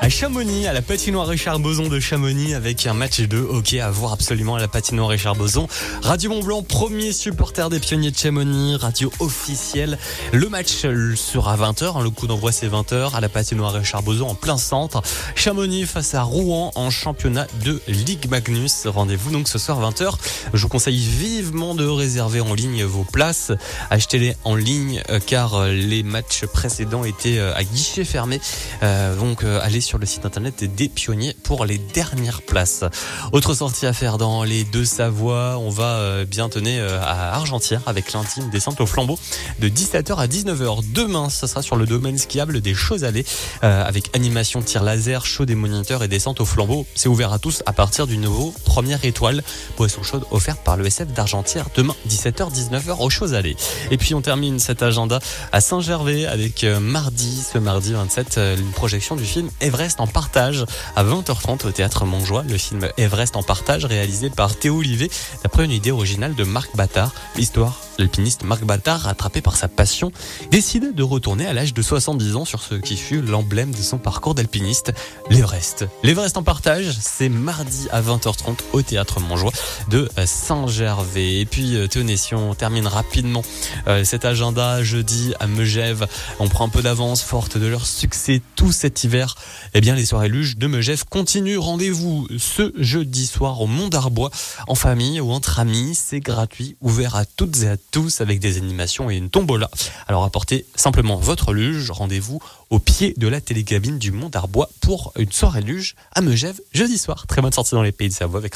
À Chamonix, à la patinoire Richard Boson de Chamonix, avec un match de hockey à voir absolument à la patinoire Richard Boson. Radio Mont Blanc, premier supporter des pionniers de Chamonix, radio officielle. Le match sera à 20h, le coup d'envoi c'est 20h à la patinoire Richard Boson en plein centre. Chamonix face à Rouen en championnat de Ligue Magnus. Rendez-vous donc ce soir 20h. Je vous conseille vivement de réserver en ligne vos places. Achetez-les en ligne euh, car les matchs précédents étaient euh, à guichet fermé. Euh, donc allez sur le site internet des pionniers pour les dernières places. Autre sortie à faire dans les deux Savoie, on va euh, bien tenir euh, à Argentière avec l'intime descente au flambeau de 17h à 19h. Demain, ce sera sur le domaine skiable des choses allées euh, avec animation tir laser, chaud des moniteurs et descente au flambeau. C'est ouvert à tous à partir du nouveau première étoile. Boisson chaude offerte par le SF d'Argentière demain 17h 19h aux choses allées. Et puis on termine cet agenda à Saint-Gervais avec mardi, ce mardi 27, une projection du film Everest en partage à 20h30 au théâtre Montjoie. Le film Everest en partage réalisé par Théo Olivet d'après une idée originale de Marc Battard. L'histoire L'alpiniste Marc Battard, rattrapé par sa passion, décide de retourner à l'âge de 70 ans sur ce qui fut l'emblème de son parcours d'alpiniste, l'Everest. L'Everest en partage, c'est mardi à 20h30 au Théâtre Montjoie de Saint-Gervais. Et puis, euh, tenez, si on termine rapidement euh, cet agenda jeudi à Megève, on prend un peu d'avance, forte de leur succès tout cet hiver. Eh bien, les soirées luges de Megève continuent. Rendez-vous ce jeudi soir au Mont d'Arbois, en famille ou entre amis. C'est gratuit, ouvert à toutes et à tous avec des animations et une tombola. Alors apportez simplement votre luge. Rendez-vous au pied de la télécabine du Mont d'Arbois pour une soirée luge à Megève jeudi soir. Très bonne sortie dans les pays de Savoie avec